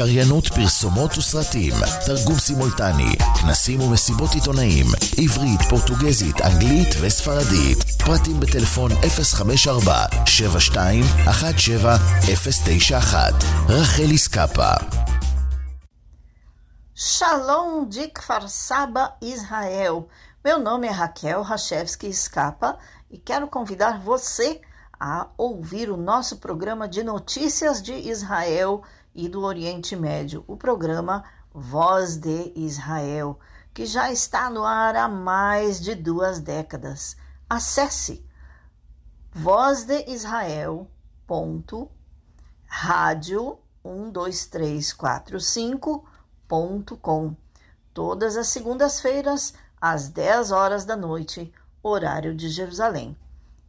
סקאפה, קריינות פרסומות וסרטים, תרגום סימולטני, כנסים ומסיבות עיתונאים, עברית, פורטוגזית, אנגלית וספרדית. פרטים בטלפון 054-7217-091. רחלי סקאפה. Shalom de Kfar Saba, Israel. Meu nome é Raquel Rachevski Scapa e quero convidar você a ouvir o nosso programa de notícias de Israel e do Oriente Médio, o programa Voz de Israel, que já está no ar há mais de duas décadas. Acesse vozdeisrael.radio 12345.com todas as segundas-feiras às 10 horas da noite, horário de Jerusalém.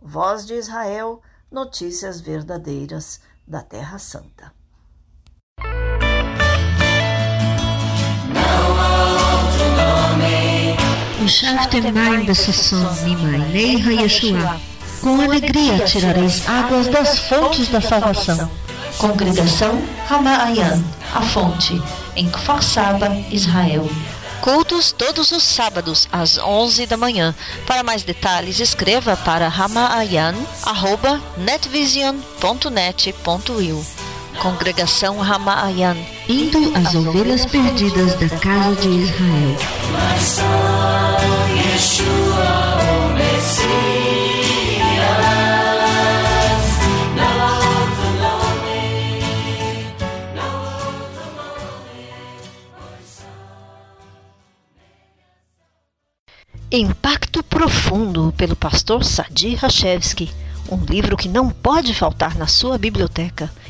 Voz de Israel, notícias verdadeiras da Terra Santa. Enxertem Bessasson, Mimainei Hayeshua. Com alegria tirareis águas das fontes da salvação. Congregação Ramaayan, a fonte, em Kfar Saba, Israel. Cultos todos os sábados às 11 da manhã. Para mais detalhes, escreva para ramaayan@netvision.net.il. Congregação Ramaayan, indo às ovelhas perdidas da casa de Israel. Impacto Profundo, pelo pastor Sadi Rachevski. Um livro que não pode faltar na sua biblioteca.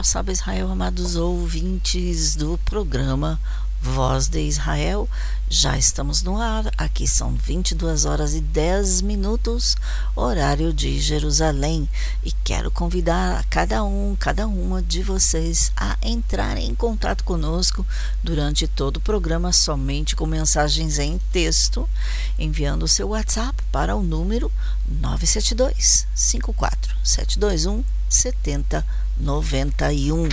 Farsaba Israel, amados ouvintes do programa Voz de Israel. Já estamos no ar, aqui são 22 horas e 10 minutos, horário de Jerusalém, e quero convidar a cada um, cada uma de vocês a entrar em contato conosco durante todo o programa, somente com mensagens em texto, enviando o seu WhatsApp para o número 972 54 721 7091.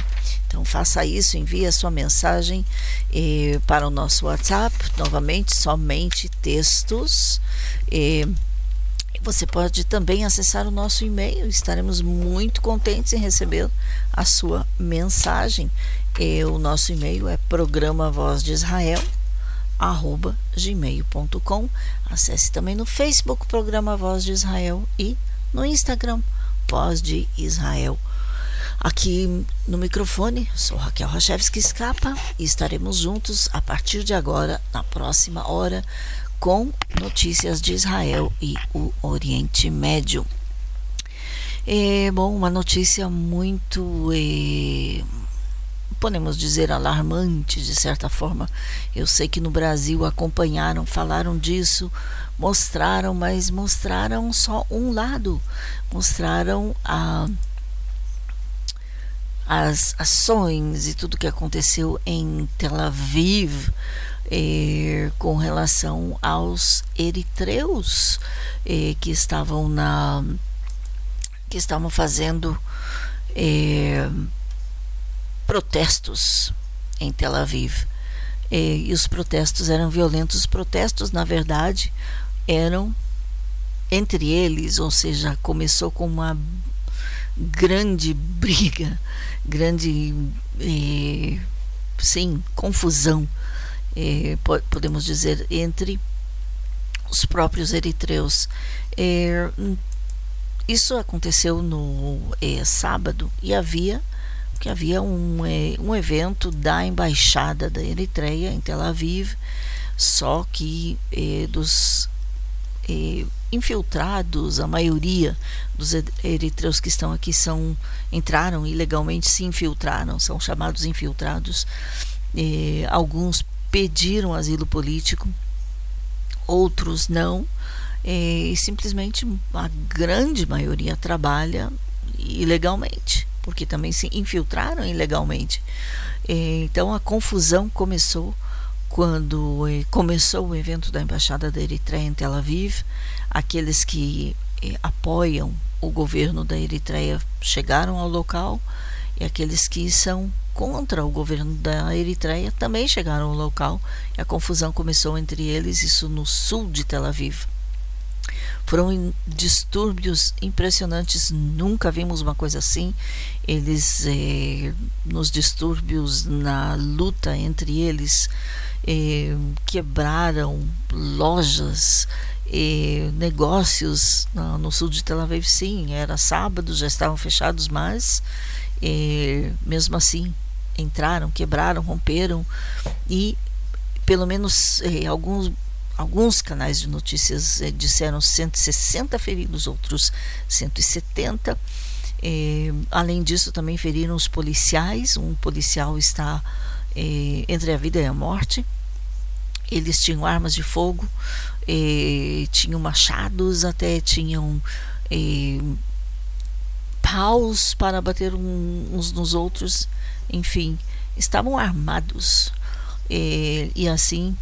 Então faça isso, envie a sua mensagem eh, para o nosso WhatsApp, novamente somente textos. Eh, você pode também acessar o nosso e-mail, estaremos muito contentes em receber a sua mensagem. E o nosso e-mail é programa Voz de Israel arroba gmail.com acesse também no Facebook Programa Voz de Israel e no Instagram Voz de Israel Aqui no microfone, sou Raquel Rachevski Escapa e estaremos juntos a partir de agora, na próxima hora, com notícias de Israel e o Oriente Médio. É, bom, uma notícia muito, é, podemos dizer, alarmante de certa forma. Eu sei que no Brasil acompanharam, falaram disso, mostraram, mas mostraram só um lado. Mostraram a as ações e tudo que aconteceu em Tel Aviv eh, com relação aos eritreus eh, que estavam na que estavam fazendo eh, protestos em Tel Aviv. E os protestos eram violentos os protestos na verdade eram entre eles ou seja começou com uma grande briga grande, eh, sim, confusão, eh, podemos dizer, entre os próprios eritreus. Eh, isso aconteceu no sábado e havia que havia um, um evento da embaixada da Eritreia em Tel Aviv, só que dos infiltrados, a maioria dos eritreus que estão aqui são entraram ilegalmente, se infiltraram, são chamados infiltrados. alguns pediram asilo político, outros não, e simplesmente a grande maioria trabalha ilegalmente, porque também se infiltraram ilegalmente. então a confusão começou quando começou o evento da Embaixada da Eritreia em Tel Aviv, aqueles que eh, apoiam o governo da Eritreia chegaram ao local e aqueles que são contra o governo da Eritreia também chegaram ao local e a confusão começou entre eles, isso no sul de Tel Aviv. Foram distúrbios impressionantes, nunca vimos uma coisa assim. Eles, eh, nos distúrbios, na luta entre eles, eh, quebraram lojas, eh, negócios no, sul de Tel Aviv. Sim, era sábado, já estavam fechados, mas eh, mesmo assim entraram, quebraram, romperam e pelo menos eh, alguns alguns canais de notícias eh, disseram 160 feridos, outros 170. Eh, além disso, também feriram os policiais. Um policial está eh, entre a vida e a morte. Eles tinham armas de fogo, tinham machados, até tinham paus para bater um, uns nos outros, enfim, estavam armados. E assim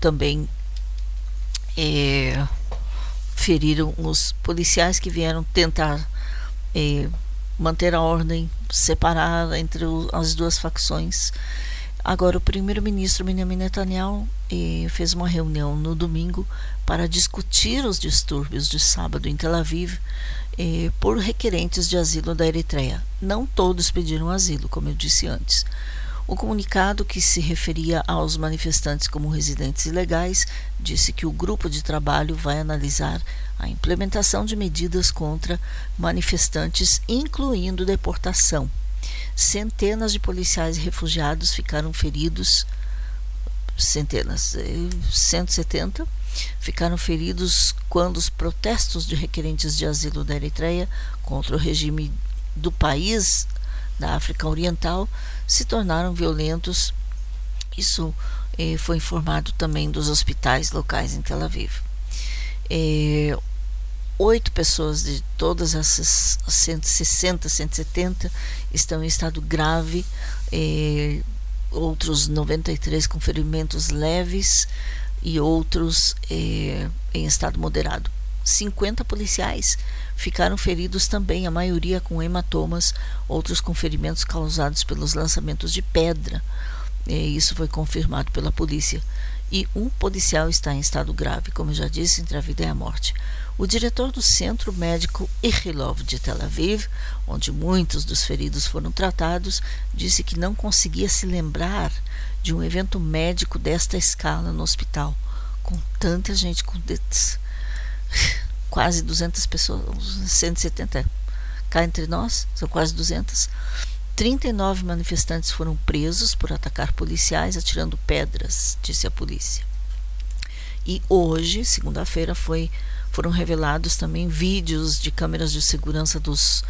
também feriram os policiais que vieram tentar manter a ordem, separar entre o, as duas facções. Agora, o primeiro-ministro Benjamin Netanyahu eh, fez uma reunião no domingo para discutir os distúrbios de sábado em Tel Aviv eh, por requerentes de asilo da Eritreia. Não todos pediram asilo, como eu disse antes. O comunicado, que se referia aos manifestantes como residentes ilegais, disse que o grupo de trabalho vai analisar a implementação de medidas contra manifestantes, incluindo deportação. Centenas de policiais refugiados ficaram feridos, centenas, 170 eh, ficaram feridos quando os protestos de requerentes de asilo da Eritreia contra o regime do país da África Oriental se tornaram violentos. Isso eh, foi informado também dos hospitais locais em Tel Aviv. Eh, oito pessoas de todas essas 160, 170 estão em estado grave, outros 93 com ferimentos leves e outros em estado moderado. 50 policiais ficaram feridos também, a maioria com hematomas, outros com ferimentos causados pelos lançamentos de pedra. E isso foi confirmado pela polícia. E um policial está em estado grave, como eu já disse, entre a vida e a morte. O diretor do Centro Médico Ichilov de Tel Aviv, onde muitos dos feridos foram tratados, disse que não conseguia se lembrar de um evento médico desta escala no hospital, com tanta gente com quase 200 pessoas, 170 cá entre nós, são quase 200. 39 manifestantes foram presos por atacar policiais atirando pedras, disse a polícia. E hoje, segunda-feira, foi foram revelados também vídeos de câmeras de segurança dos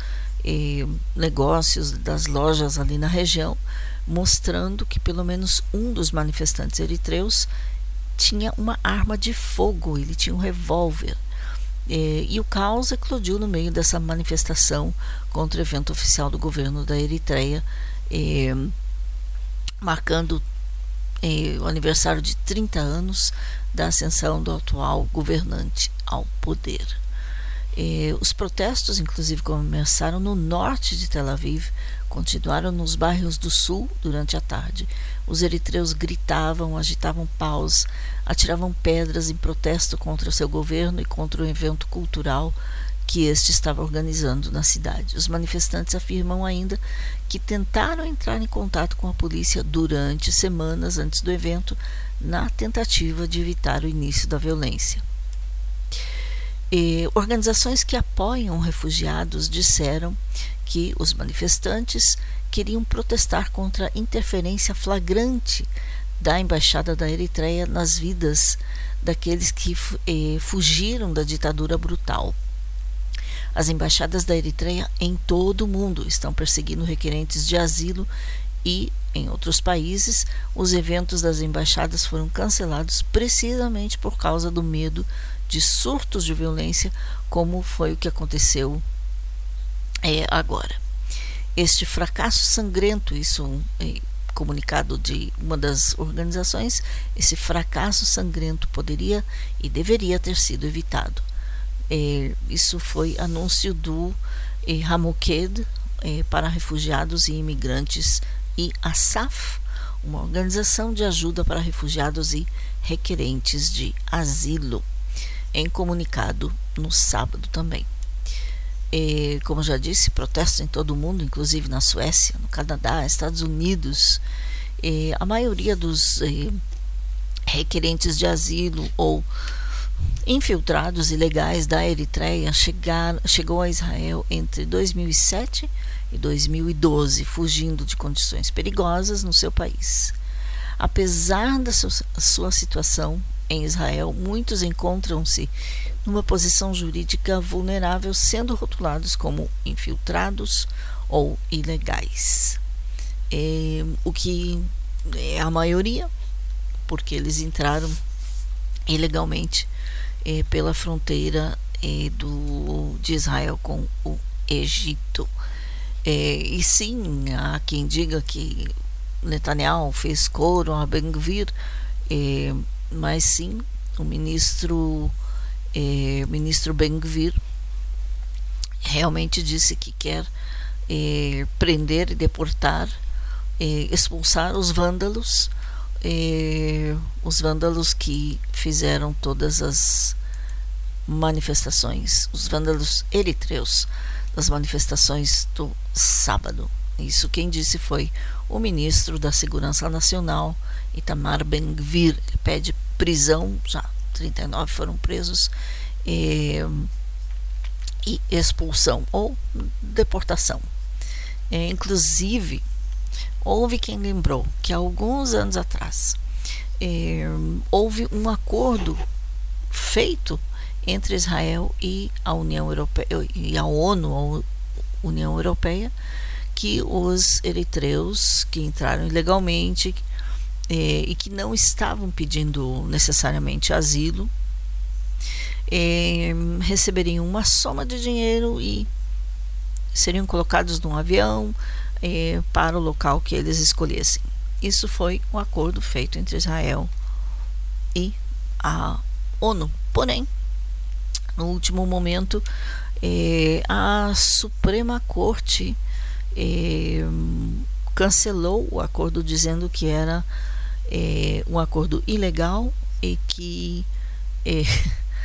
eh, negócios, das lojas ali na região, mostrando que pelo menos um dos manifestantes eritreus tinha uma arma de fogo, ele tinha um revólver. Eh, e o caos eclodiu no meio dessa manifestação contra o evento oficial do governo da Eritreia, eh, marcando eh, o aniversário de 30 anos da ascensão do atual governante ao poder. E os protestos, inclusive, começaram no norte de Tel Aviv, continuaram nos bairros do sul durante a tarde. Os eritreus gritavam, agitavam paus, atiravam pedras em protesto contra o seu governo e contra o evento cultural que este estava organizando na cidade. Os manifestantes afirmam ainda que tentaram entrar em contato com a polícia durante semanas antes do evento, na tentativa de evitar o início da violência. E organizações que apoiam refugiados disseram que os manifestantes queriam protestar contra a interferência flagrante da embaixada da Eritreia nas vidas daqueles que eh, fugiram da ditadura brutal. As embaixadas da Eritreia em todo o mundo estão perseguindo requerentes de asilo e, em outros países, os eventos das embaixadas foram cancelados precisamente por causa do medo de surtos de violência, como foi o que aconteceu é, agora. Este fracasso sangrento, isso é comunicado de uma das organizações, esse fracasso sangrento poderia e deveria ter sido evitado. É, isso foi anúncio do é, Hamoked é, para refugiados e imigrantes e a SAF, uma organização de ajuda para refugiados e requerentes de asilo em comunicado no sábado também. E, como já disse, protestos em todo o mundo, inclusive na Suécia, no Canadá, Estados Unidos. E a maioria dos eh, requerentes de asilo ou infiltrados ilegais da Eritreia chegar, chegou a Israel entre 2007 e 2012, fugindo de condições perigosas no seu país. Apesar da sua situação em Israel, muitos encontram-se numa posição jurídica vulnerável, sendo rotulados como infiltrados ou ilegais. É, o que é a maioria, porque eles entraram ilegalmente é, pela fronteira é, do, de Israel com o Egito. É, e sim, há quem diga que Netanyahu fez coro a Ben-Gvir, é, mas sim o ministro é, o ministro Ben-Gvir realmente disse que quer é, prender e deportar, expulsar os vândalos, é, os vândalos que fizeram todas as manifestações, os vândalos eritreus das manifestações do sábado. Isso quem disse foi o ministro da Segurança Nacional, Itamar Ben-Gvir. Pede prisão, já 39 foram presos, e, e expulsão ou deportação. É, inclusive, houve quem lembrou que alguns anos atrás é, houve um acordo feito entre Israel e a União Europeia e a ONU, a União Europeia, que os eritreus que entraram ilegalmente eh, e que não estavam pedindo necessariamente asilo eh, receberiam uma soma de dinheiro e seriam colocados num avião eh, para o local que eles escolhessem. Isso foi um acordo feito entre Israel e a ONU. Porém, no último momento, eh, a Suprema Corte eh, cancelou o acordo dizendo que era eh, um acordo ilegal e que eh,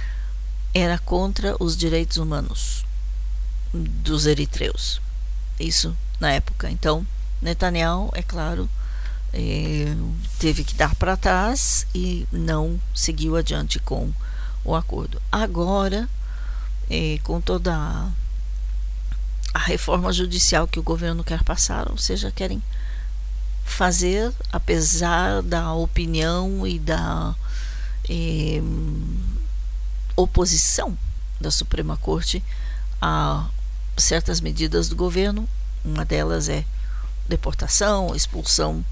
era contra os direitos humanos dos eritreus. Isso na época. Então, Netanyahu, é claro, eh, teve que dar para trás e não seguiu adiante com o acordo. Agora, eh, com toda a, a reforma judicial que o governo quer passar, ou seja, querem fazer, apesar da opinião e da eh, oposição da Suprema Corte a certas medidas do governo, uma delas é deportação, expulsão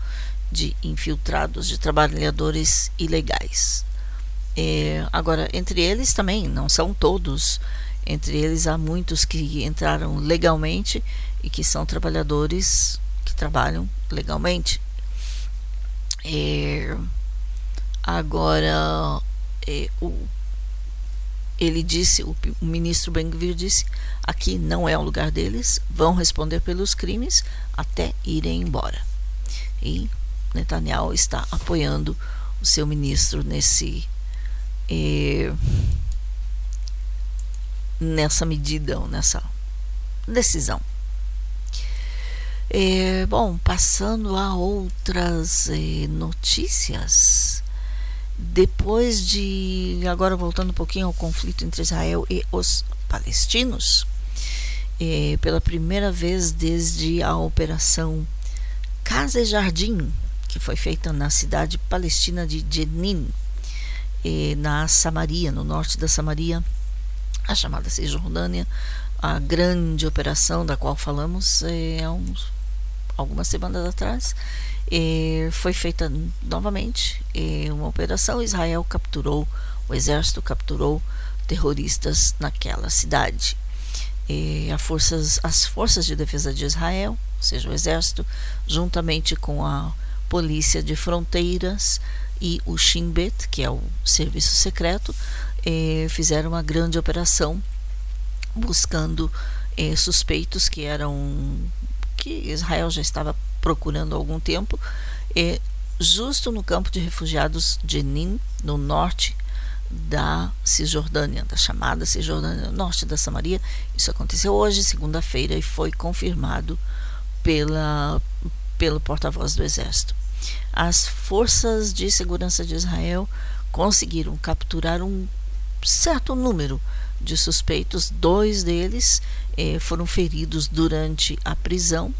de infiltrados, de trabalhadores ilegais. É, agora, entre eles também, não são todos, entre eles há muitos que entraram legalmente e que são trabalhadores que trabalham legalmente. É, agora, é, o, ele disse, o, ministro Ben-Gvir disse, aqui não é o lugar deles, vão responder pelos crimes até irem embora. E Netanyahu está apoiando o seu ministro nesse eh, nessa medida, nessa decisão. Eh, bom, passando a outras eh, notícias. Depois de. Agora voltando um pouquinho ao conflito entre Israel e os palestinos, eh, pela primeira vez desde a Operação Casa e Jardim, que foi feita na cidade palestina de Jenin, eh, na Samaria, no norte da Samaria, a chamada Cisjordânia, a grande operação da qual falamos eh, há uns, algumas semanas atrás, foi feita novamente uma operação. Israel capturou, o exército capturou terroristas naquela cidade. Forças, as forças de defesa de Israel, ou seja, o exército, juntamente com a Polícia de Fronteiras e o Shin Bet, que é o serviço secreto, fizeram uma grande operação buscando eh, suspeitos que eram que Israel já estava procurando há algum tempo, eh, justo no campo de refugiados de Nin, no norte da Cisjordânia, da chamada Cisjordânia, norte da Samaria. Isso aconteceu hoje, segunda-feira, e foi confirmado pela pelo porta-voz do exército. As forças de segurança de Israel conseguiram capturar um certo número de suspeitos. Dois deles eh, foram feridos durante a prisão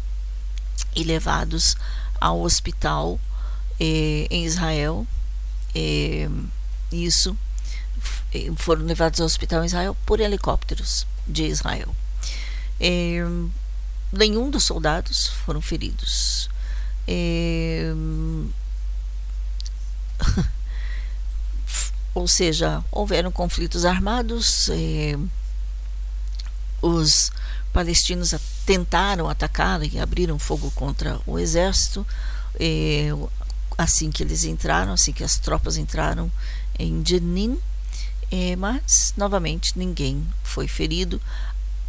e levados ao hospital eh, em Israel. Eh, isso foram levados ao hospital em Israel por helicópteros de Israel. Nenhum dos soldados foram feridos. É... Ou seja, houveram conflitos armados, é... os palestinos tentaram atacar e abriram fogo contra o exército. É... Assim que eles entraram, assim que as tropas entraram em Jenin, é, mas novamente ninguém foi ferido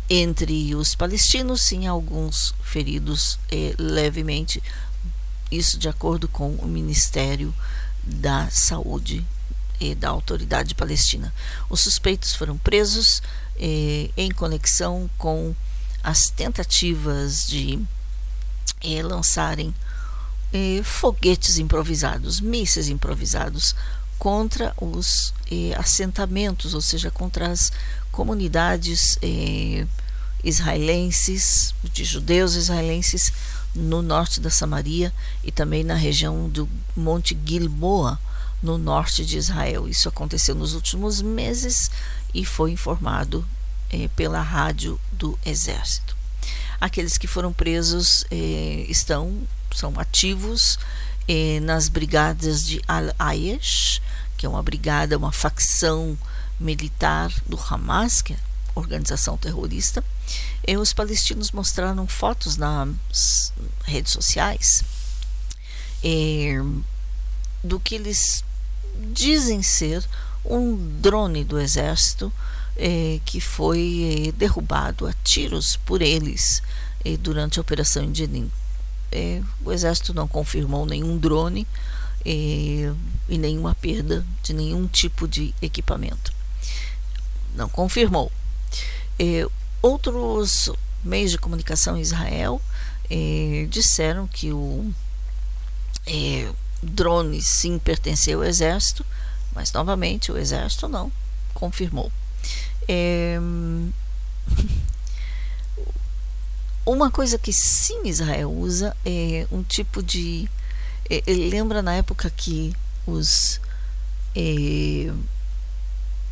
entre os palestinos, sim, alguns feridos levemente, isso de acordo com o Ministério da Saúde e da Autoridade Palestina. Os suspeitos foram presos eh, em conexão com as tentativas de eh, lançarem eh, foguetes improvisados, mísseis improvisados contra os eh, assentamentos, ou seja, contra as comunidades eh, israelenses, de judeus israelenses no norte da Samaria e também na região do Monte Gilboa, no norte de Israel. Isso aconteceu nos últimos meses e foi informado eh, pela rádio do Exército. Aqueles que foram presos eh, estão são ativos eh, nas brigadas de Al-Ayesh, que é uma brigada, uma facção militar do Hamas, que é organização terrorista. E os palestinos mostraram fotos nas redes sociais eh, do que eles dizem ser um drone do exército eh, que foi eh, derrubado a tiros por eles eh, durante a operação. É, o exército não confirmou nenhum drone e nenhuma perda de nenhum tipo de equipamento. Não confirmou. outros meios de comunicação em Israel disseram que o drone sim pertenceu ao exército, mas novamente o exército não confirmou. É... Uma coisa que sim Israel usa é um tipo de. É, lembra na época que os é,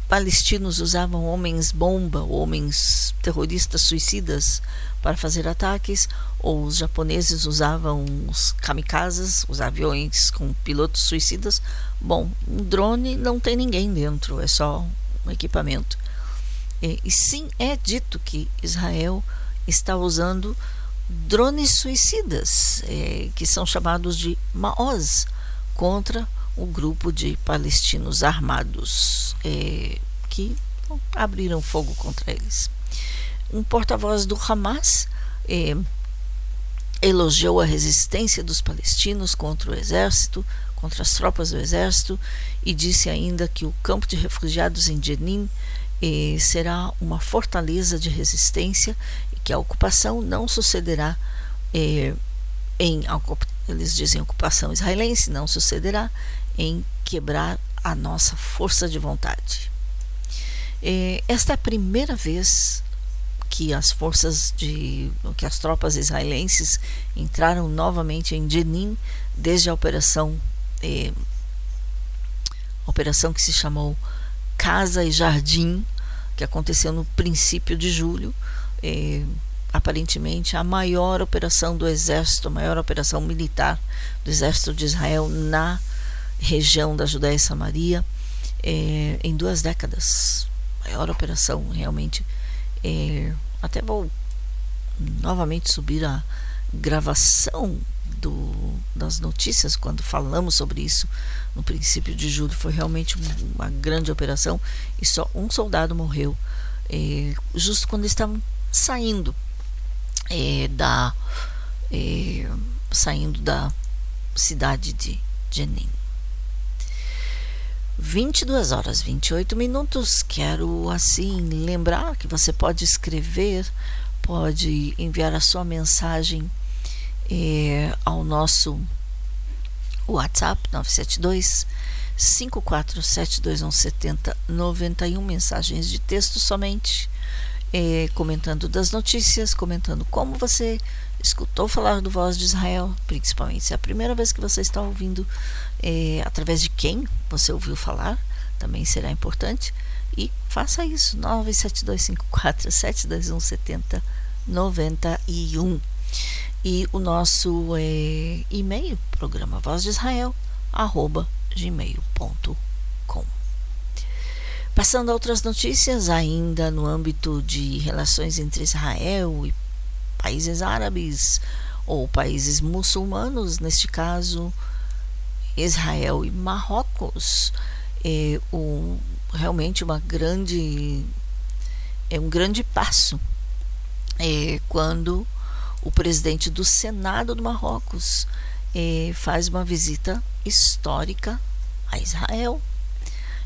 palestinos usavam homens bomba, homens terroristas suicidas para fazer ataques, ou os japoneses usavam os kamikazes, os aviões com pilotos suicidas. Bom, um drone não tem ninguém dentro, é só um equipamento. E, e sim é dito que Israel está usando drones suicidas, é, que são chamados de Maoz, contra o grupo de palestinos armados é, que abriram fogo contra eles. Um porta-voz do Hamas é, elogiou a resistência dos palestinos contra o exército, contra as tropas do exército, e disse ainda que o campo de refugiados em Jenin eh, será uma fortaleza de resistência e que a ocupação não sucederá eh, em eles dizem ocupação israelense não sucederá em quebrar a nossa força de vontade. Eh, esta é a primeira vez que as forças de que as tropas israelenses entraram novamente em Jenin desde a operação eh, operação que se chamou Casa e Jardim que aconteceu no princípio de julho. É, aparentemente a maior operação do exército, a maior operação militar do exército de Israel na região da Judéia e Samaria é, em duas décadas. Maior operação realmente. É, até vou novamente subir a gravação do, das notícias quando falamos sobre isso no princípio de julho. Foi realmente uma grande operação e só um soldado morreu é, justo quando estavam saindo da saindo da cidade de Jenin. 22 horas 28 minutos. Quero assim lembrar que você pode escrever, pode enviar a sua mensagem é, ao nosso WhatsApp 972 547217091 mensagens de texto somente é, comentando das notícias, comentando como você escutou falar do Voz de Israel, principalmente se é a primeira vez que você está ouvindo, é, através de quem você ouviu falar, também será importante. E faça isso, 97254721791 e o nosso é, e-mail, programa Voz de Israel, arroba gmail.com. Passando a outras notícias, ainda no âmbito de relações entre Israel e países árabes ou países muçulmanos, neste caso Israel e Marrocos, é um, realmente uma grande é um grande passo é, quando o presidente do Senado do Marrocos eh, faz uma visita histórica a Israel.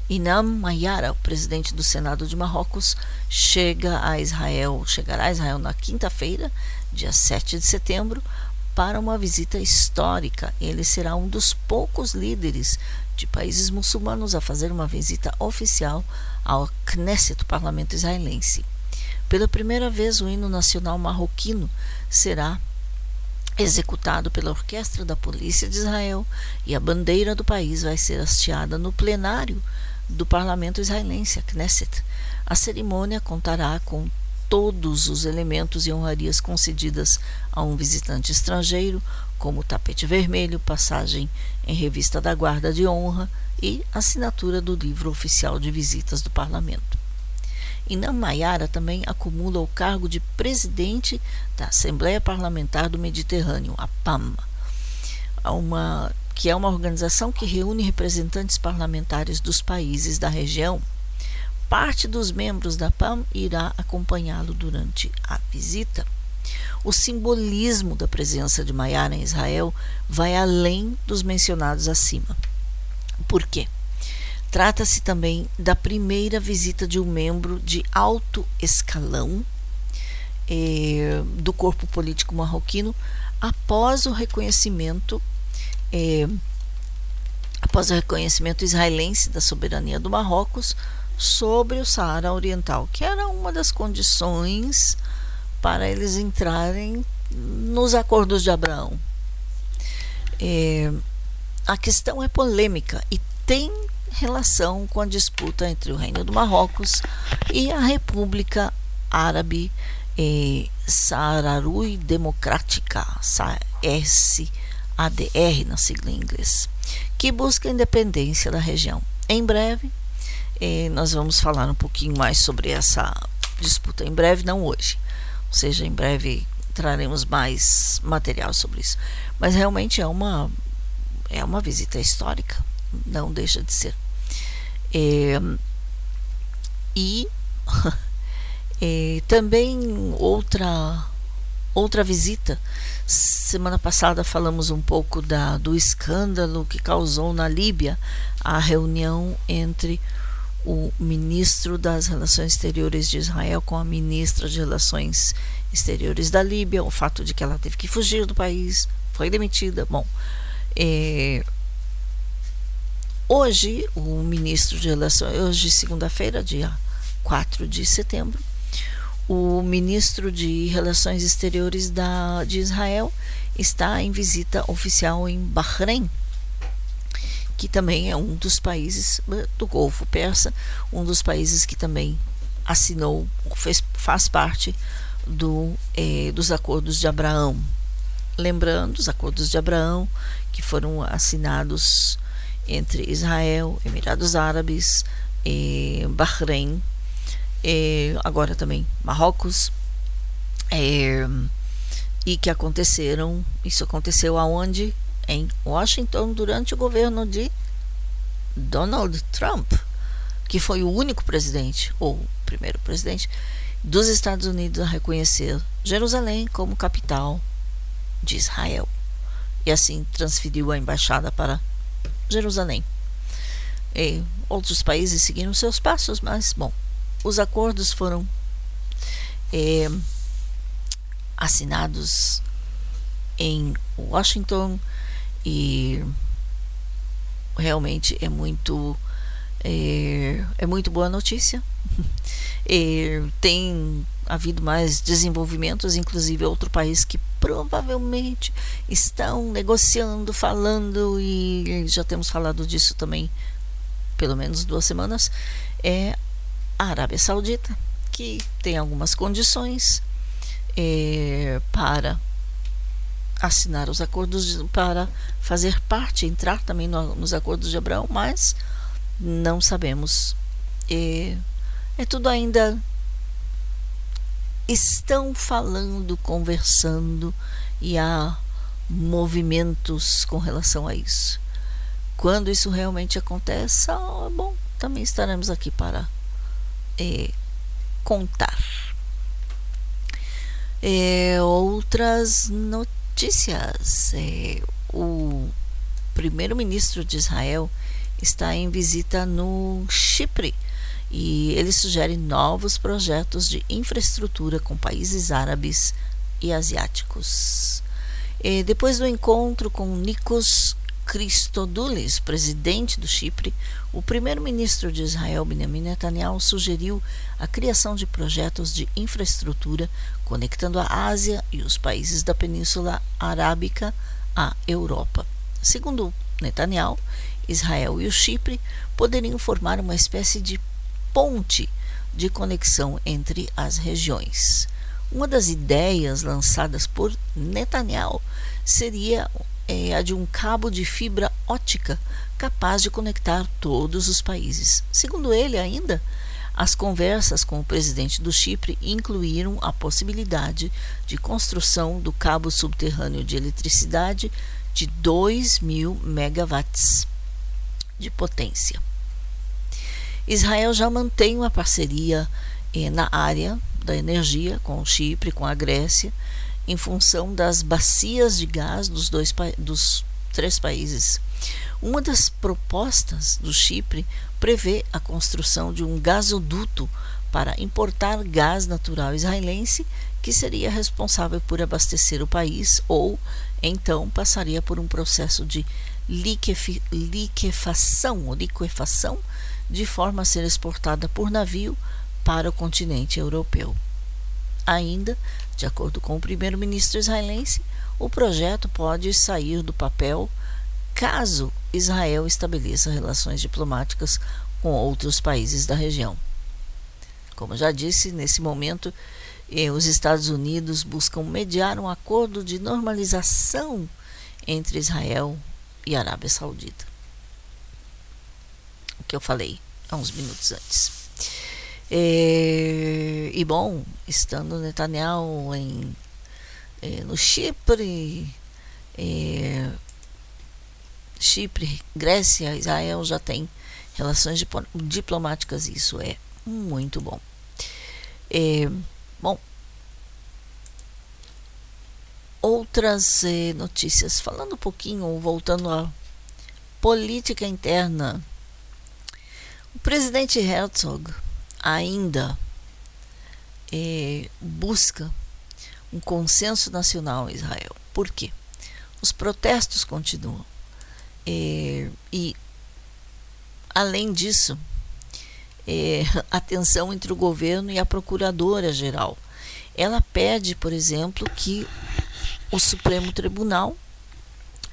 Inam Mayara, o presidente do Senado de Marrocos, chega a Israel, chegará a Israel na quinta-feira, dia 7 de setembro, para uma visita histórica. Ele será um dos poucos líderes de países muçulmanos a fazer uma visita oficial ao Knesset, o parlamento israelense. Pela primeira vez, o hino nacional marroquino será executado pela Orquestra da Polícia de Israel e a bandeira do país vai ser hasteada no plenário do parlamento israelense, a Knesset. A cerimônia contará com todos os elementos e honrarias concedidas a um visitante estrangeiro, como tapete vermelho, passagem em revista da Guarda de Honra e assinatura do livro oficial de visitas do Parlamento. Inam Mayara também acumula o cargo de presidente da Assembleia Parlamentar do Mediterrâneo, a PAM, uma, que é uma organização que reúne representantes parlamentares dos países da região. Parte dos membros da PAM irá acompanhá-lo durante a visita. O simbolismo da presença de Mayara em Israel vai além dos mencionados acima. Por quê? Trata-se também da primeira visita de um membro de alto escalão eh, do corpo político marroquino após o reconhecimento eh, após o reconhecimento israelense da soberania do Marrocos sobre o Saara Oriental, que era uma das condições para eles entrarem nos acordos de Abraão. Eh, a questão é polêmica e tem relação com a disputa entre o Reino do Marrocos e a República Árabe eh, Sararui Democrática, SADR na sigla em inglês, que busca independência da região. Em breve, eh, nós vamos falar um pouquinho mais sobre essa disputa. Em breve, não hoje. Ou seja, em breve traremos mais material sobre isso. Mas realmente é uma, é uma visita histórica não deixa de ser. É, e é, também outra outra visita. Semana passada falamos um pouco da, do escândalo que causou na Líbia a reunião entre o ministro das Relações Exteriores de Israel com a ministra de Relações Exteriores da Líbia, o fato de que ela teve que fugir do país, foi demitida. Bom, é, Hoje, o ministro de Relações, hoje, segunda-feira, dia 4 de setembro, o ministro de Relações Exteriores da, de Israel está em visita oficial em Bahrein, que também é um dos países eh, do Golfo Persa, um dos países que também assinou, fez, faz parte do, eh, dos acordos de Abraão. Lembrando, os acordos de Abraão, que foram assinados entre Israel, Emirados Árabes, e Bahrein, e agora também Marrocos, e, e que aconteceram, isso aconteceu aonde? Em Washington durante o governo de Donald Trump, que foi o único presidente, ou primeiro presidente, dos Estados Unidos a reconhecer Jerusalém como capital de Israel. E assim transferiu a embaixada para Jerusalém. E outros países seguiram seus passos, mas, bom, os acordos foram é, assinados em Washington e realmente é muito é, é muito boa notícia. e tem havido mais desenvolvimentos, inclusive outro país que provavelmente estão negociando, falando, e já temos falado disso também pelo menos duas semanas, é a Arábia Saudita, que tem algumas condições é, para assinar os acordos, para fazer parte, entrar também no, nos acordos de Abraão, mas não sabemos. É, é tudo ainda estão falando, conversando e há movimentos com relação a isso. Quando isso realmente acontece, ah, bom, também estaremos aqui para é, contar. É, outras notícias. É, o primeiro-ministro de Israel está em visita no Chipre e ele sugere novos projetos de infraestrutura com países árabes e asiáticos. E depois do encontro com Nikos Christodoulos, presidente do Chipre, o primeiro-ministro de Israel, Benjamin Netanyahu, sugeriu a criação de projetos de infraestrutura conectando a Ásia e os países da Península Arábica à Europa. Segundo Netanyahu, Israel e o Chipre poderiam formar uma espécie de ponte de conexão entre as regiões. Uma das ideias lançadas por Netanyahu seria é, a de um cabo de fibra ótica capaz de conectar todos os países. Segundo ele, ainda, as conversas com o presidente do Chipre incluíram a possibilidade de construção do cabo subterrâneo de eletricidade de 2 mil megawatts de potência. Israel já mantém uma parceria eh, na área da energia com o Chipre, com a Grécia, em função das bacias de gás dos, dois, dos três países. Uma das propostas do Chipre prevê a construção de um gasoduto para importar gás natural israelense que seria responsável por abastecer o país ou então passaria por um processo de liquefação ou liquefação de forma a ser exportada por navio para o continente europeu. Ainda, de acordo com o primeiro-ministro israelense, o projeto pode sair do papel caso Israel estabeleça relações diplomáticas com outros países da região. Como já disse, nesse momento, eh, os Estados Unidos buscam mediar um acordo de normalização entre Israel e Arábia Saudita. O que eu falei há uns minutos antes. Eh, e bom, estando Netanyahu em, eh, no Chipre, Chipre, Grécia, Israel já tem relações diplomáticas, isso é muito bom. É, bom, outras notícias, falando um pouquinho, voltando à política interna. O presidente Herzog ainda eh, busca um consenso nacional em Israel. Por quê? Os protestos continuam. É, e, além disso, é, a tensão entre o governo e a procuradora-geral. Ela pede, por exemplo, que o Supremo Tribunal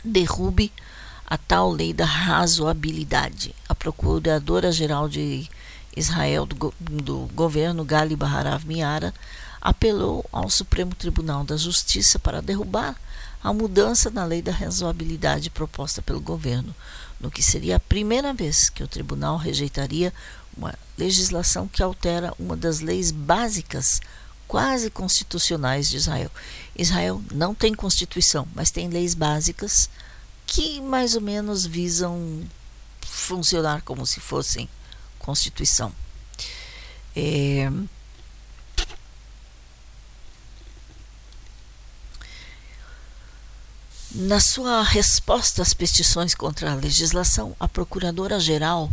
derrube a tal lei da razoabilidade. A procuradora-geral de Israel do, do governo, Gali Baharav Miara, apelou ao Supremo Tribunal da Justiça para derrubar a mudança na lei da razoabilidade proposta pelo governo, no que seria a primeira vez que o tribunal rejeitaria uma legislação que altera uma das leis básicas quase constitucionais de Israel. Israel não tem constituição, mas tem leis básicas que mais ou menos visam funcionar como se fossem constituição. É, Na sua resposta às petições contra a legislação, a Procuradora-Geral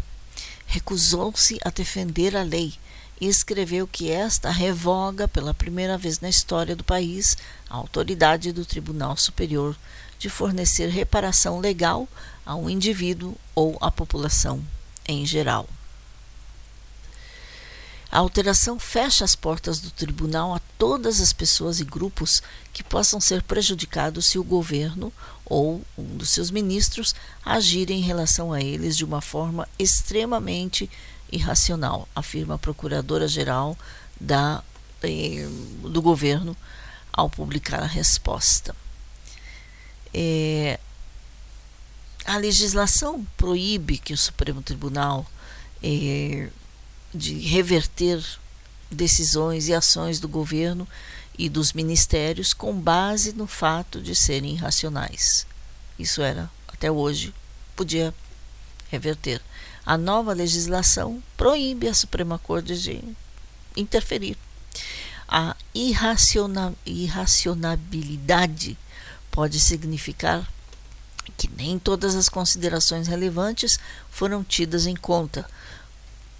recusou-se a defender a lei e escreveu que esta revoga pela primeira vez na história do país a autoridade do Tribunal Superior de fornecer reparação legal a um indivíduo ou à população em geral. A alteração fecha as portas do tribunal a todas as pessoas e grupos que possam ser prejudicados se o governo ou um dos seus ministros agirem em relação a eles de uma forma extremamente irracional, afirma a procuradora-geral da, eh, do governo ao publicar a resposta. É, a legislação proíbe que o Supremo Tribunal eh, de reverter decisões e ações do governo e dos ministérios com base no fato de serem irracionais. Isso era, até hoje, podia reverter. A nova legislação proíbe a Suprema Corte de interferir. A irraciona, irracionabilidade pode significar que nem todas as considerações relevantes foram tidas em conta,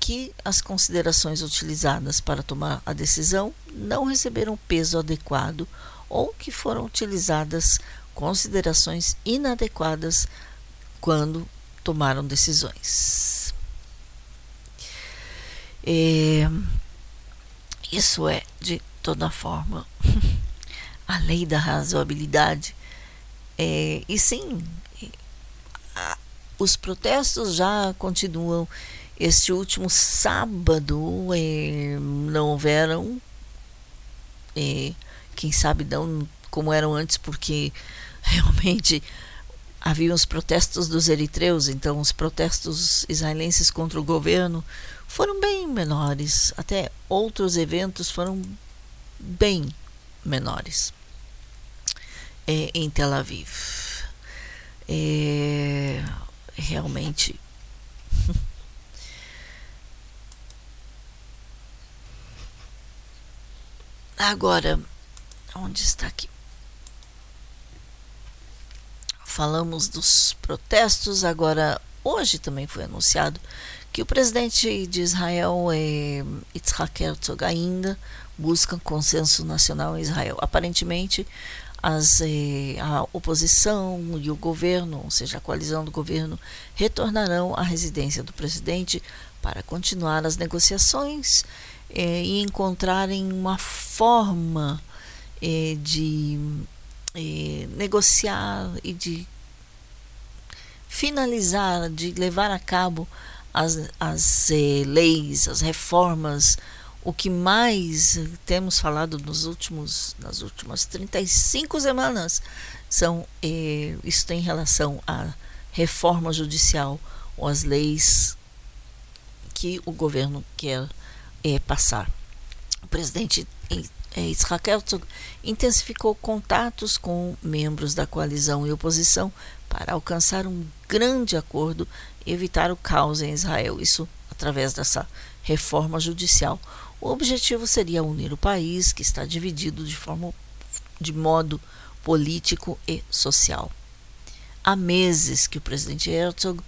que as considerações utilizadas para tomar a decisão não receberam peso adequado ou que foram utilizadas considerações inadequadas quando tomaram decisões. É, isso é, de toda forma, a lei da razoabilidade. É, e sim, os protestos já continuam este último sábado é, não houveram, é, quem sabe não como eram antes, porque realmente havia os protestos dos eritreus, então os protestos israelenses contra o governo foram bem menores, até outros eventos foram bem menores é, em Tel Aviv. É, realmente. Agora, onde está aqui? Falamos dos protestos, agora hoje também foi anunciado que o presidente de Israel, é, Yitzhak Herzog, ainda busca consenso nacional em Israel. Aparentemente, as, eh, a oposição e o governo, ou seja, a coalizão do governo, retornarão à residência do presidente para continuar as negociações eh, e encontrarem uma forma eh, de eh, negociar e de finalizar, de levar a cabo as, as eh, leis, as reformas o que mais temos falado nos últimos, nas últimas 35 semanas são eh, isso tem relação à reforma judicial ou às leis que o governo quer eh, passar. O presidente eh, Israel Herzog intensificou contatos com membros da coalizão e oposição para alcançar um grande acordo e evitar o caos em Israel. Isso através dessa reforma judicial. O objetivo seria unir o país, que está dividido de, forma, de modo político e social. Há meses que o presidente Herzog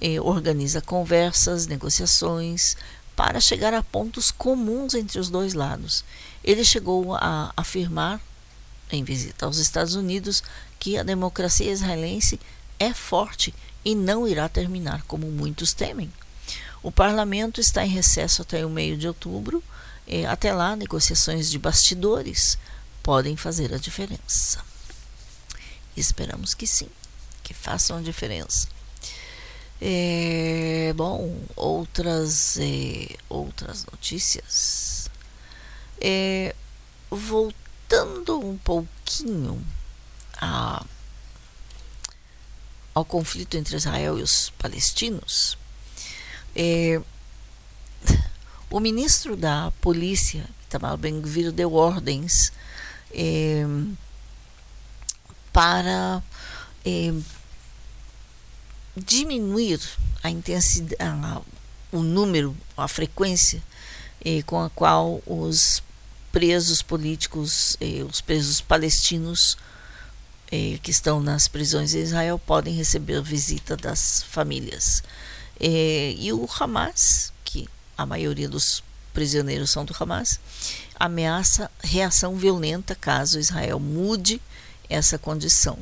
eh, organiza conversas, negociações para chegar a pontos comuns entre os dois lados. Ele chegou a afirmar, em visita aos Estados Unidos, que a democracia israelense é forte e não irá terminar como muitos temem. O parlamento está em recesso até o meio de outubro é, até lá, negociações de bastidores podem fazer a diferença. esperamos que sim, que façam a diferença. É, bom, outras, é, outras notícias. É, voltando um pouquinho a, ao conflito entre Israel e os palestinos, é, o ministro da Polícia, Itamar Ben-Gvir, deu ordens eh, para eh, diminuir a intensidade, a, o número, a frequência eh, com a qual os presos políticos, eh, os presos palestinos eh, que estão nas prisões em Israel podem receber visita das famílias. Eh, e o Hamas a maioria dos prisioneiros são do Hamas, ameaça reação violenta caso Israel mude essa condição.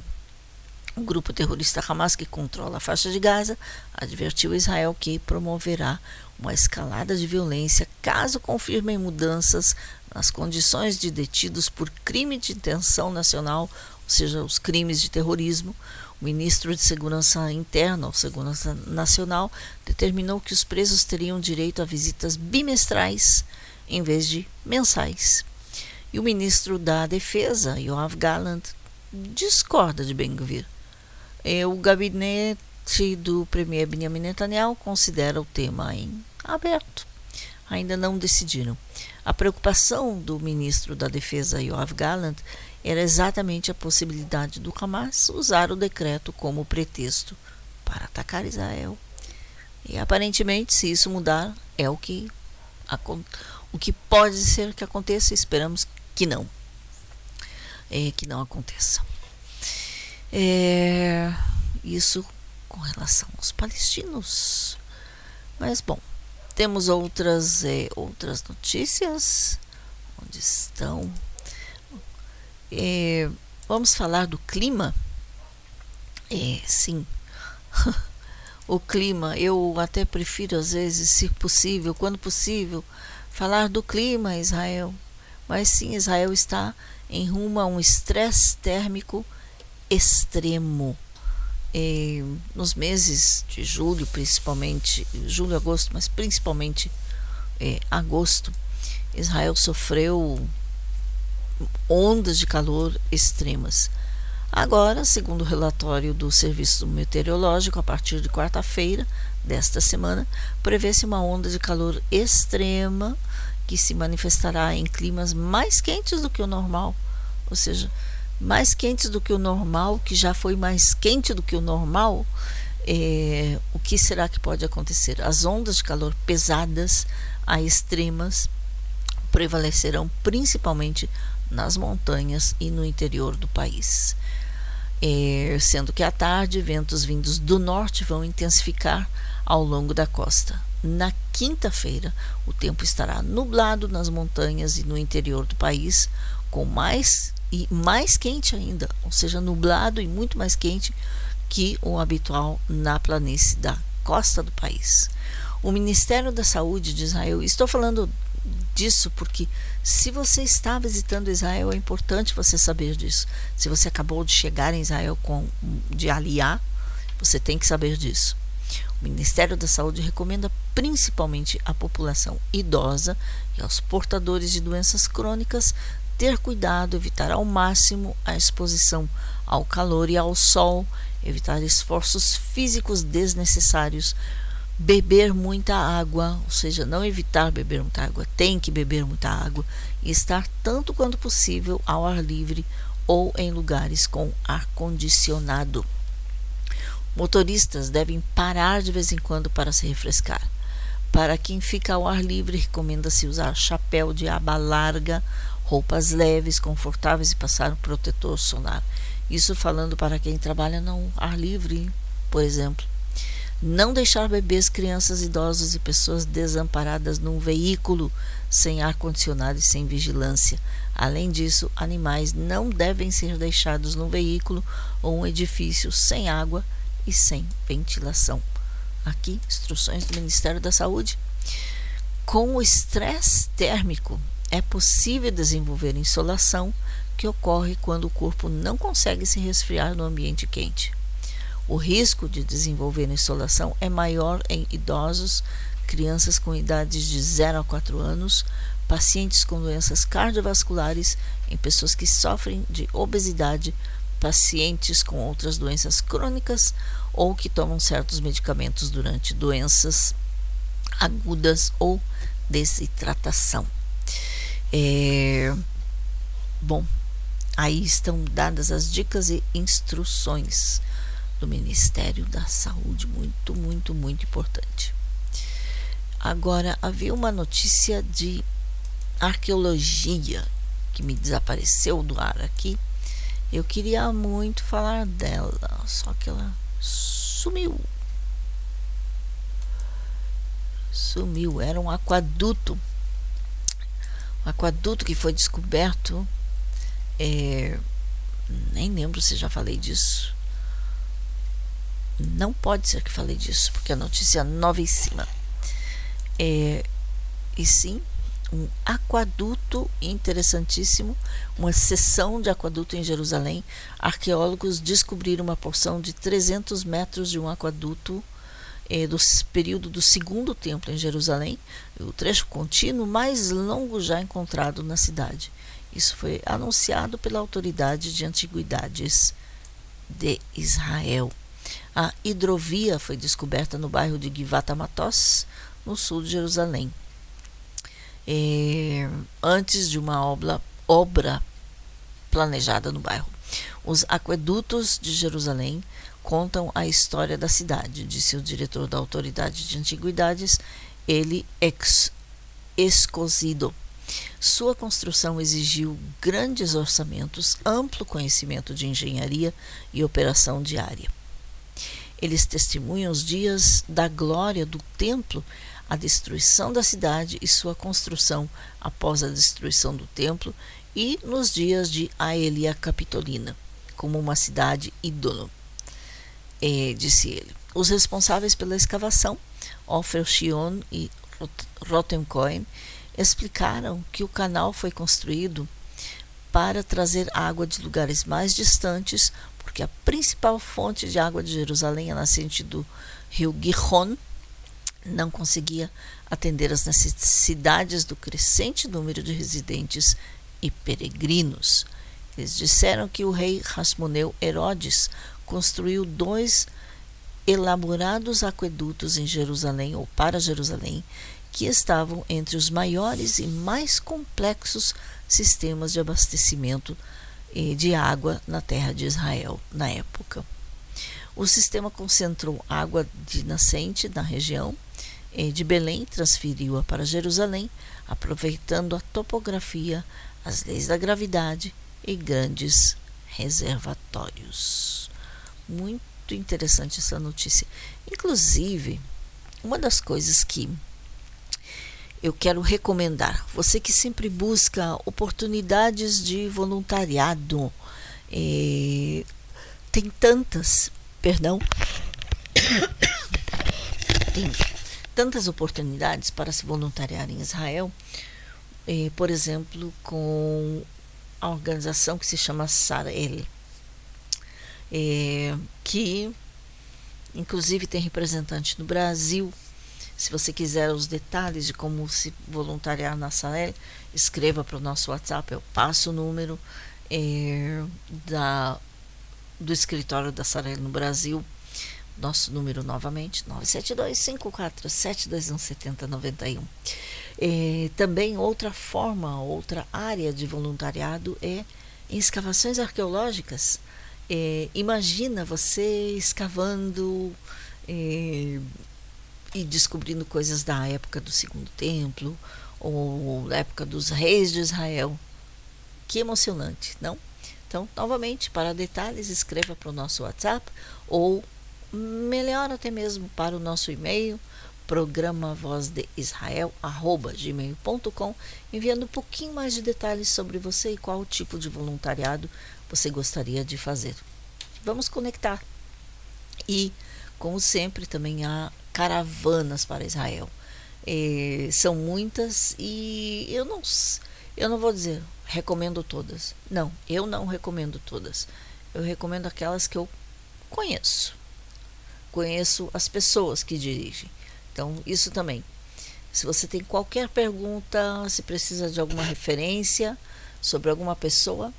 O grupo terrorista Hamas, que controla a faixa de Gaza, advertiu Israel que promoverá uma escalada de violência caso confirmem mudanças nas condições de detidos por crime de intenção nacional, ou seja, os crimes de terrorismo, o ministro de Segurança Interna ou Segurança Nacional determinou que os presos teriam direito a visitas bimestrais em vez de mensais. E o ministro da Defesa, Yoav Gallant, discorda de Ben-Gvir. O gabinete do premier Benjamin Netanyahu considera o tema em aberto. Ainda não decidiram. A preocupação do ministro da Defesa, Yoav Gallant, era exatamente a possibilidade do Hamas usar o decreto como pretexto para atacar Israel. E aparentemente, se isso mudar, é o que, o que pode ser que aconteça. Esperamos que não. É, que não aconteça. É, isso com relação aos palestinos. Mas bom, temos outras, é, outras notícias. Onde estão? É, vamos falar do clima? É, sim. o clima, eu até prefiro, às vezes, se possível, quando possível, falar do clima, Israel. Mas sim, Israel está em rumo a um estresse térmico extremo. eh, nos meses de julho, principalmente, julho e agosto, mas principalmente eh, agosto, Israel sofreu ondas de calor extremas. Agora, segundo o relatório do Serviço Meteorológico, a partir de quarta-feira desta semana, prevê-se uma onda de calor extrema que se manifestará em climas mais quentes do que o normal, ou seja, mais quentes do que o normal, que já foi mais quente do que o normal. É, o que será que pode acontecer? As ondas de calor pesadas a extremas prevalecerão principalmente nas montanhas e no interior do país. É, sendo que à tarde ventos vindos do norte vão intensificar ao longo da costa. Na quinta-feira, o tempo estará nublado nas montanhas e no interior do país, com mais e mais quente ainda, ou seja, nublado e muito mais quente que o habitual na planície da costa do país. O Ministério da Saúde de Israel, estou falando disso porque se você está visitando Israel é importante você saber disso. Se você acabou de chegar em Israel com de aliar, você tem que saber disso. O Ministério da Saúde recomenda principalmente à população idosa e aos portadores de doenças crônicas ter cuidado, evitar ao máximo a exposição ao calor e ao sol, evitar esforços físicos desnecessários, beber muita água, ou seja, não evitar beber muita água, tem que beber muita água e estar tanto quanto possível ao ar livre ou em lugares com ar condicionado. Motoristas devem parar de vez em quando para se refrescar. Para quem fica ao ar livre, recomenda-se usar chapéu de aba larga, roupas leves, confortáveis e passar um protetor solar. Isso falando para quem trabalha no ar livre, por exemplo. Não deixar bebês, crianças, idosos e pessoas desamparadas num veículo sem ar-condicionado e sem vigilância. Além disso, animais não devem ser deixados num veículo ou um edifício sem água e sem ventilação. Aqui, instruções do Ministério da Saúde. Com o estresse térmico, é possível desenvolver insolação, que ocorre quando o corpo não consegue se resfriar no ambiente quente. O risco de desenvolver insolação é maior em idosos, crianças com idades de 0 a 4 anos, pacientes com doenças cardiovasculares, em pessoas que sofrem de obesidade, pacientes com outras doenças crônicas ou que tomam certos medicamentos durante doenças agudas ou desidratação. É, bom, aí estão dadas as dicas e instruções do Ministério da Saúde, muito, muito, muito importante. Agora, havia uma notícia de arqueologia que me desapareceu do ar aqui. Eu queria muito falar dela, só que ela sumiu. Sumiu, era um aquaduto. Um aquaduto que foi descoberto. É, nem lembro se já falei disso não pode ser que falei disso, porque a notícia é novíssima. É, e sim, um aquaduto interessantíssimo, uma seção de aquaduto em Jerusalém. Arqueólogos descobriram uma porção de 300 metros de um aquaduto é, do período do segundo templo em Jerusalém, o trecho contínuo mais longo já encontrado na cidade. Isso foi anunciado pela Autoridade de Antiguidades de Israel. A hidrovia foi descoberta no bairro de Givat Amatos, no sul de Jerusalém. É, antes de uma obra, obra planejada no bairro. Os aquedutos de Jerusalém contam a história da cidade, disse o diretor da Autoridade de Antiguidades, ele ex Escosido. Sua construção exigiu grandes orçamentos, amplo conhecimento de engenharia e operação diária. Eles testemunham os dias da glória do templo, a destruição da cidade e sua construção após a destruição do templo, e nos dias de Aelia Capitolina, como uma cidade ídolo. É, disse ele. Os responsáveis pela escavação, Ofer Shion e Rotem Cohen, explicaram que o canal foi construído para trazer água de lugares mais distantes, porque a principal fonte de água de Jerusalém, a nascente do rio Gihon, não conseguia atender às necessidades do crescente número de residentes e peregrinos. Eles disseram que o rei Rasmoneu Herodes construiu dois elaborados aquedutos em Jerusalém ou para Jerusalém, que estavam entre os maiores e mais complexos sistemas de abastecimento eh, de água na terra de Israel na época. O sistema concentrou água de nascente na região eh, de Belém, transferiu-a para Jerusalém, aproveitando a topografia, as leis da gravidade e grandes reservatórios. Muito interessante essa notícia. Inclusive, uma das coisas que eu quero recomendar, você que sempre busca oportunidades de voluntariado, é, tem tantas, perdão, tem tantas oportunidades para se voluntariar em Israel, é, por exemplo, com a organização que se chama Sarel é, que inclusive tem representante no Brasil. Se você quiser os detalhes de como se voluntariar na Sarel, escreva para o nosso WhatsApp, eu passo o número é, da, do escritório da Sarel no Brasil. Nosso número novamente, 972-54-721-7091. É, também outra forma, outra área de voluntariado é em escavações arqueológicas. É, imagina você escavando é, e descobrindo coisas da época do Segundo Templo ou da época dos reis de Israel. Que emocionante, não? Então, novamente, para detalhes, escreva para o nosso WhatsApp ou melhor até mesmo para o nosso e-mail programa voz de Israel gmail.com enviando um pouquinho mais de detalhes sobre você e qual tipo de voluntariado você gostaria de fazer. Vamos conectar. E, como sempre, também há caravanas para Israel. É, são muitas e eu não, eu não vou dizer recomendo todas. Não, eu não recomendo todas. Eu recomendo aquelas que eu conheço. Conheço as pessoas que dirigem. Então, isso também. Se você tem qualquer pergunta, se precisa de alguma referência sobre alguma pessoa,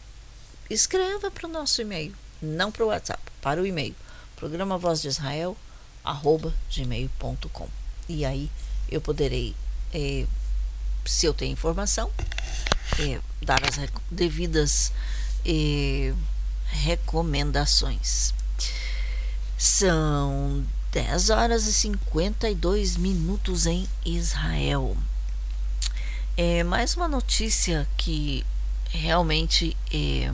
escreva para o nosso e-mail, não para o WhatsApp, para o e-mail, programa voz de Israel, arroba gmail.com. E aí eu poderei, é, se eu tenho informação, é, dar as devidas é, recomendações. São 10 horas e 52 minutos em Israel. É mais uma notícia que realmente é,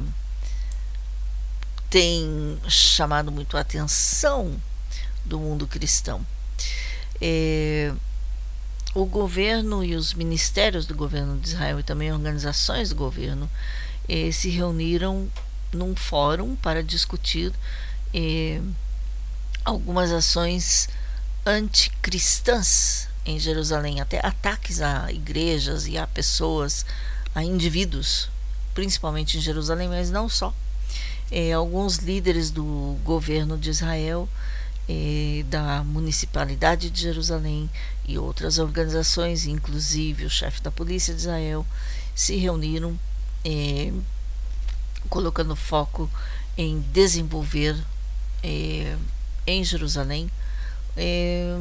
tem chamado muito a atenção do mundo cristão. É, o governo e os ministérios do governo de Israel e também organizações do governo é, se reuniram num fórum para discutir é, algumas ações anticristãs em Jerusalém, até ataques a igrejas e a pessoas, a indivíduos, principalmente em Jerusalém, mas não só é, alguns líderes do governo de Israel, é, da municipalidade de Jerusalém e outras organizações, inclusive o chefe da polícia de Israel, se reuniram é, colocando foco em desenvolver é, em Jerusalém é,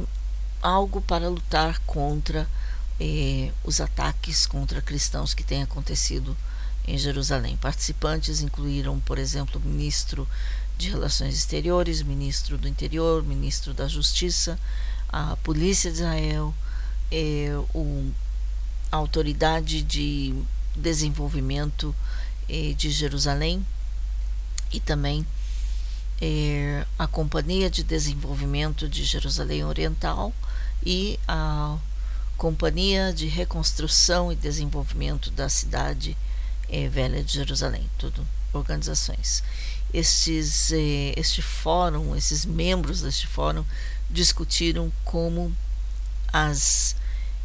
algo para lutar contra é, os ataques contra cristãos que têm acontecido em Jerusalém. Participantes incluíram, por exemplo, o ministro de Relações Exteriores, ministro do Interior, ministro da Justiça, a Polícia de Israel, o, a Autoridade de Desenvolvimento de Jerusalém e também a Companhia de Desenvolvimento de Jerusalém Oriental e a Companhia de Reconstrução e Desenvolvimento da cidade Velha de Jerusalém, tudo organizações. Estes, é, este fórum, esses membros deste fórum discutiram como as,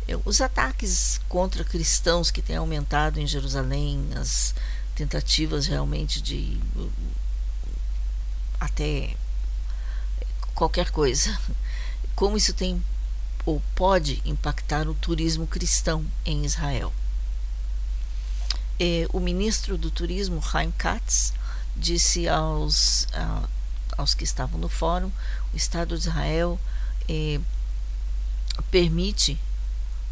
é, os ataques contra cristãos que têm aumentado em Jerusalém, as tentativas realmente de até qualquer coisa. Como isso tem ou pode impactar o turismo cristão em Israel. O ministro do Turismo, Chaim Katz, disse aos, a, aos que estavam no fórum: o Estado de Israel eh, permite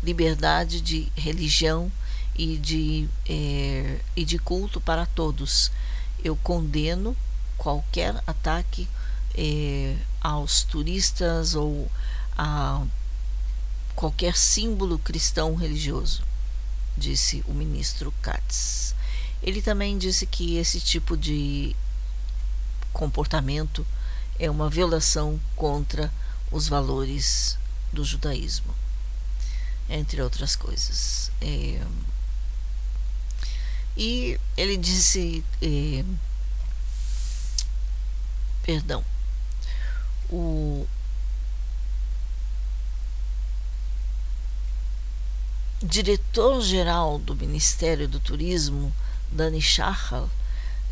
liberdade de religião e de, eh, e de culto para todos. Eu condeno qualquer ataque eh, aos turistas ou a qualquer símbolo cristão religioso, disse o ministro Katz. Ele também disse que esse tipo de comportamento é uma violação contra os valores do judaísmo, entre outras coisas. É, e ele disse, é, perdão, o diretor-geral do Ministério do Turismo, Dani Shachal,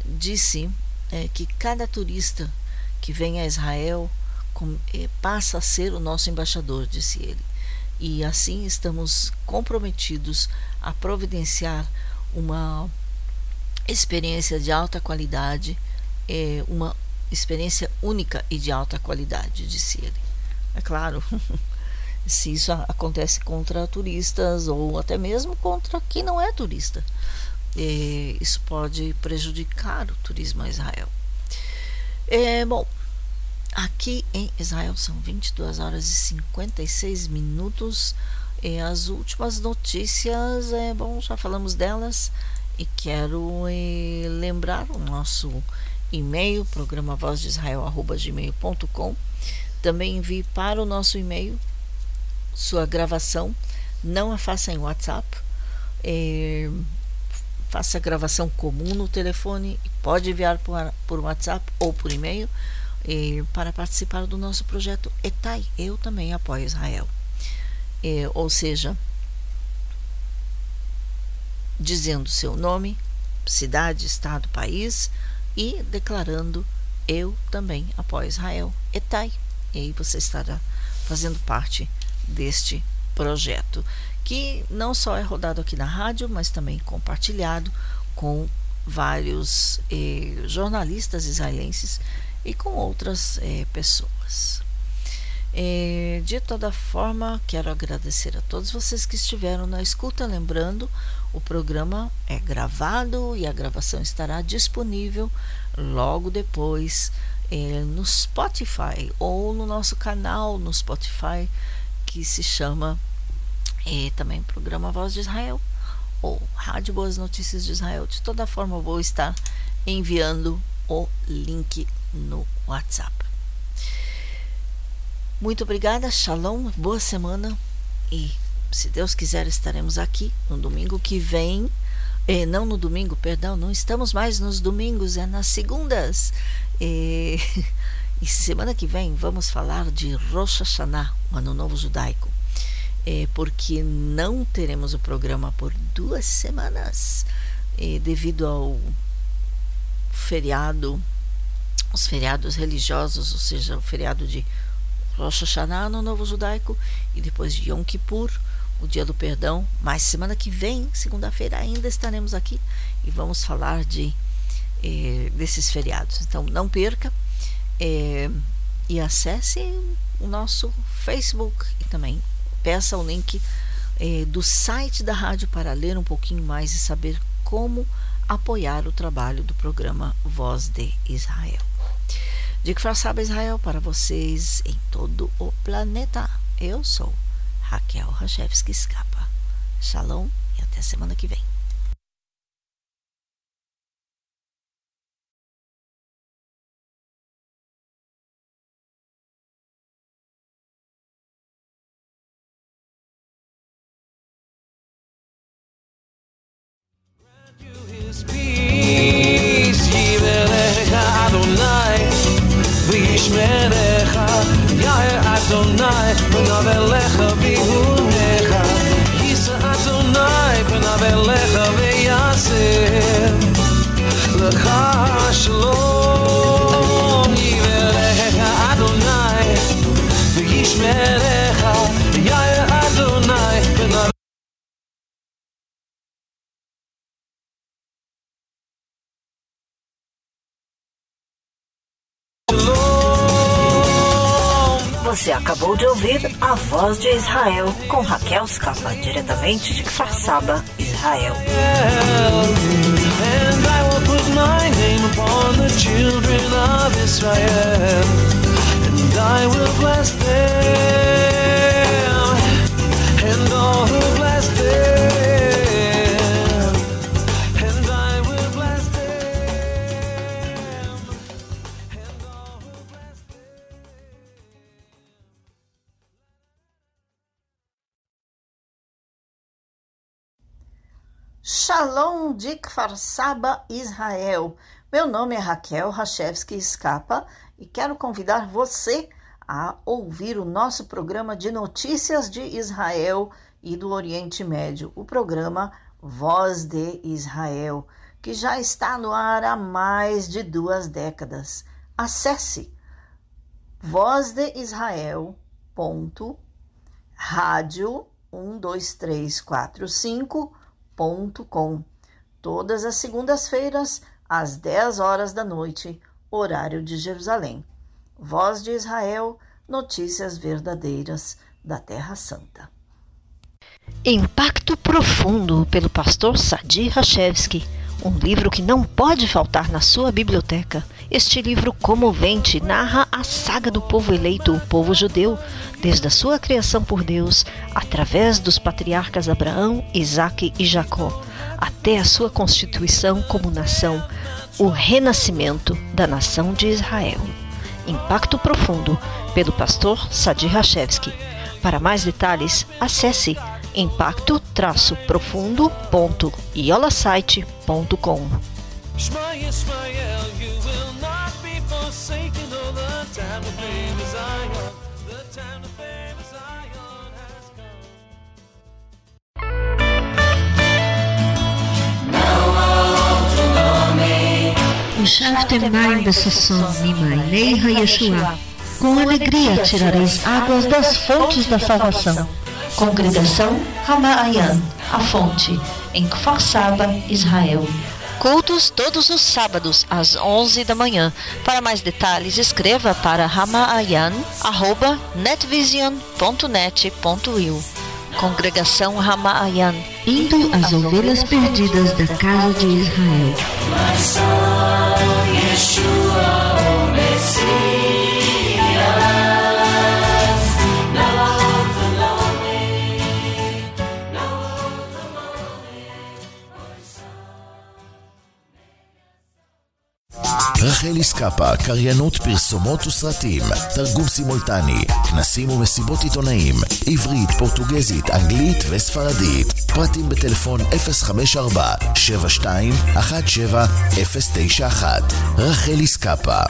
disse é, que cada turista que vem a Israel com, é, passa a ser o nosso embaixador, disse ele. E assim estamos comprometidos a providenciar uma experiência de alta qualidade, é, uma experiência única e de alta qualidade, disse ele. É claro, se isso acontece contra turistas ou até mesmo contra quem não é turista. E isso pode prejudicar o turismo a Israel. É, bom, aqui em Israel são 22 horas e 56 minutos. E as últimas notícias, é, bom, já falamos delas e quero é, lembrar o nosso e-mail, programa voz de Israel, gmail.com. Também envie para o nosso e-mail sua gravação, não a faça em WhatsApp. É, faça a gravação comum no telefone pode enviar por, por WhatsApp ou por e-mail é, para participar do nosso projeto ETAI. Eu também apoio Israel. É, ou seja, dizendo seu nome, cidade, estado, país e declarando eu também apoio Israel. ETAI. E aí você estará fazendo parte deste projeto, que não só é rodado aqui na rádio, mas também compartilhado com vários eh, jornalistas israelenses e com outras eh, pessoas. Eh, de toda forma, quero agradecer a todos vocês que estiveram na escuta. Lembrando, o programa é gravado e a gravação estará disponível logo depois eh, no Spotify ou no nosso canal no Spotify que se chama e também programa Voz de Israel ou Rádio Boas Notícias de Israel. De toda forma, eu vou estar enviando o link no WhatsApp. Muito obrigada, shalom, boa semana e se Deus quiser estaremos aqui no domingo que vem. Eh, não no domingo, perdão, não estamos mais nos domingos, é nas segundas. E E semana que vem vamos falar de Rosh Hashanah, o Ano Novo Judaico, é, porque não teremos o programa por duas semanas, é, devido ao feriado, os feriados religiosos, ou seja, o feriado de Rosh Hashanah, Ano Novo Judaico, e depois de Yom Kippur, o Dia do Perdão. Mas semana que vem, segunda-feira, ainda estaremos aqui e vamos falar de eh, desses feriados. Então não perca é, e acesse o nosso Facebook e também peça o link é, do site da rádio para ler um pouquinho mais e saber como apoiar o trabalho do programa Voz de Israel. Que Saba Israel para vocês em todo o planeta. Eu sou Raquel Rachevski Escapa. Shalom e até semana que vem. maar wel leggen. Você acabou de ouvir A Voz de Israel com Raquel Scapa, diretamente de Kfar Israel. And Shalom de Kfar Saba, Israel. Meu nome é Raquel Rachevski Escapa e quero convidar você a ouvir o nosso programa de notícias de Israel e do Oriente Médio, o programa Voz de Israel, que já está no ar há mais de duas décadas. Acesse vozdeisrael.radio12345.com www.sebrae.com. Todas as segundas-feiras, às 10 horas da noite, horário de Jerusalém. Voz de Israel, notícias verdadeiras da Terra Santa. Impacto profundo pelo pastor Sadi Hachevski um livro que não pode faltar na sua biblioteca. Este livro comovente narra a saga do povo eleito, o povo judeu, desde a sua criação por Deus, através dos patriarcas Abraão, Isaque e Jacó, até a sua constituição como nação, o renascimento da nação de Israel. Impacto Profundo, pelo pastor Sadi Rachevski. Para mais detalhes, acesse impacto-profundo.iolasite.com. Enxaftem Maim Bessasson, Mimai Yeshua. Com alegria tirareis águas das fontes da salvação. Congregação Ramaayan, a fonte, em Kfar Saba, Israel. Cultos todos os sábados às 11 da manhã. Para mais detalhes, escreva para ramaayan@netvision.net.il. Congregação Ramaayan, indo às ovelhas perdidas da casa de Israel. רחל איסקפה, קריינות פרסומות וסרטים, תרגום סימולטני, כנסים ומסיבות עיתונאים, עברית, פורטוגזית, אנגלית וספרדית. פרטים בטלפון 054 72 17 091 רחל איסקפה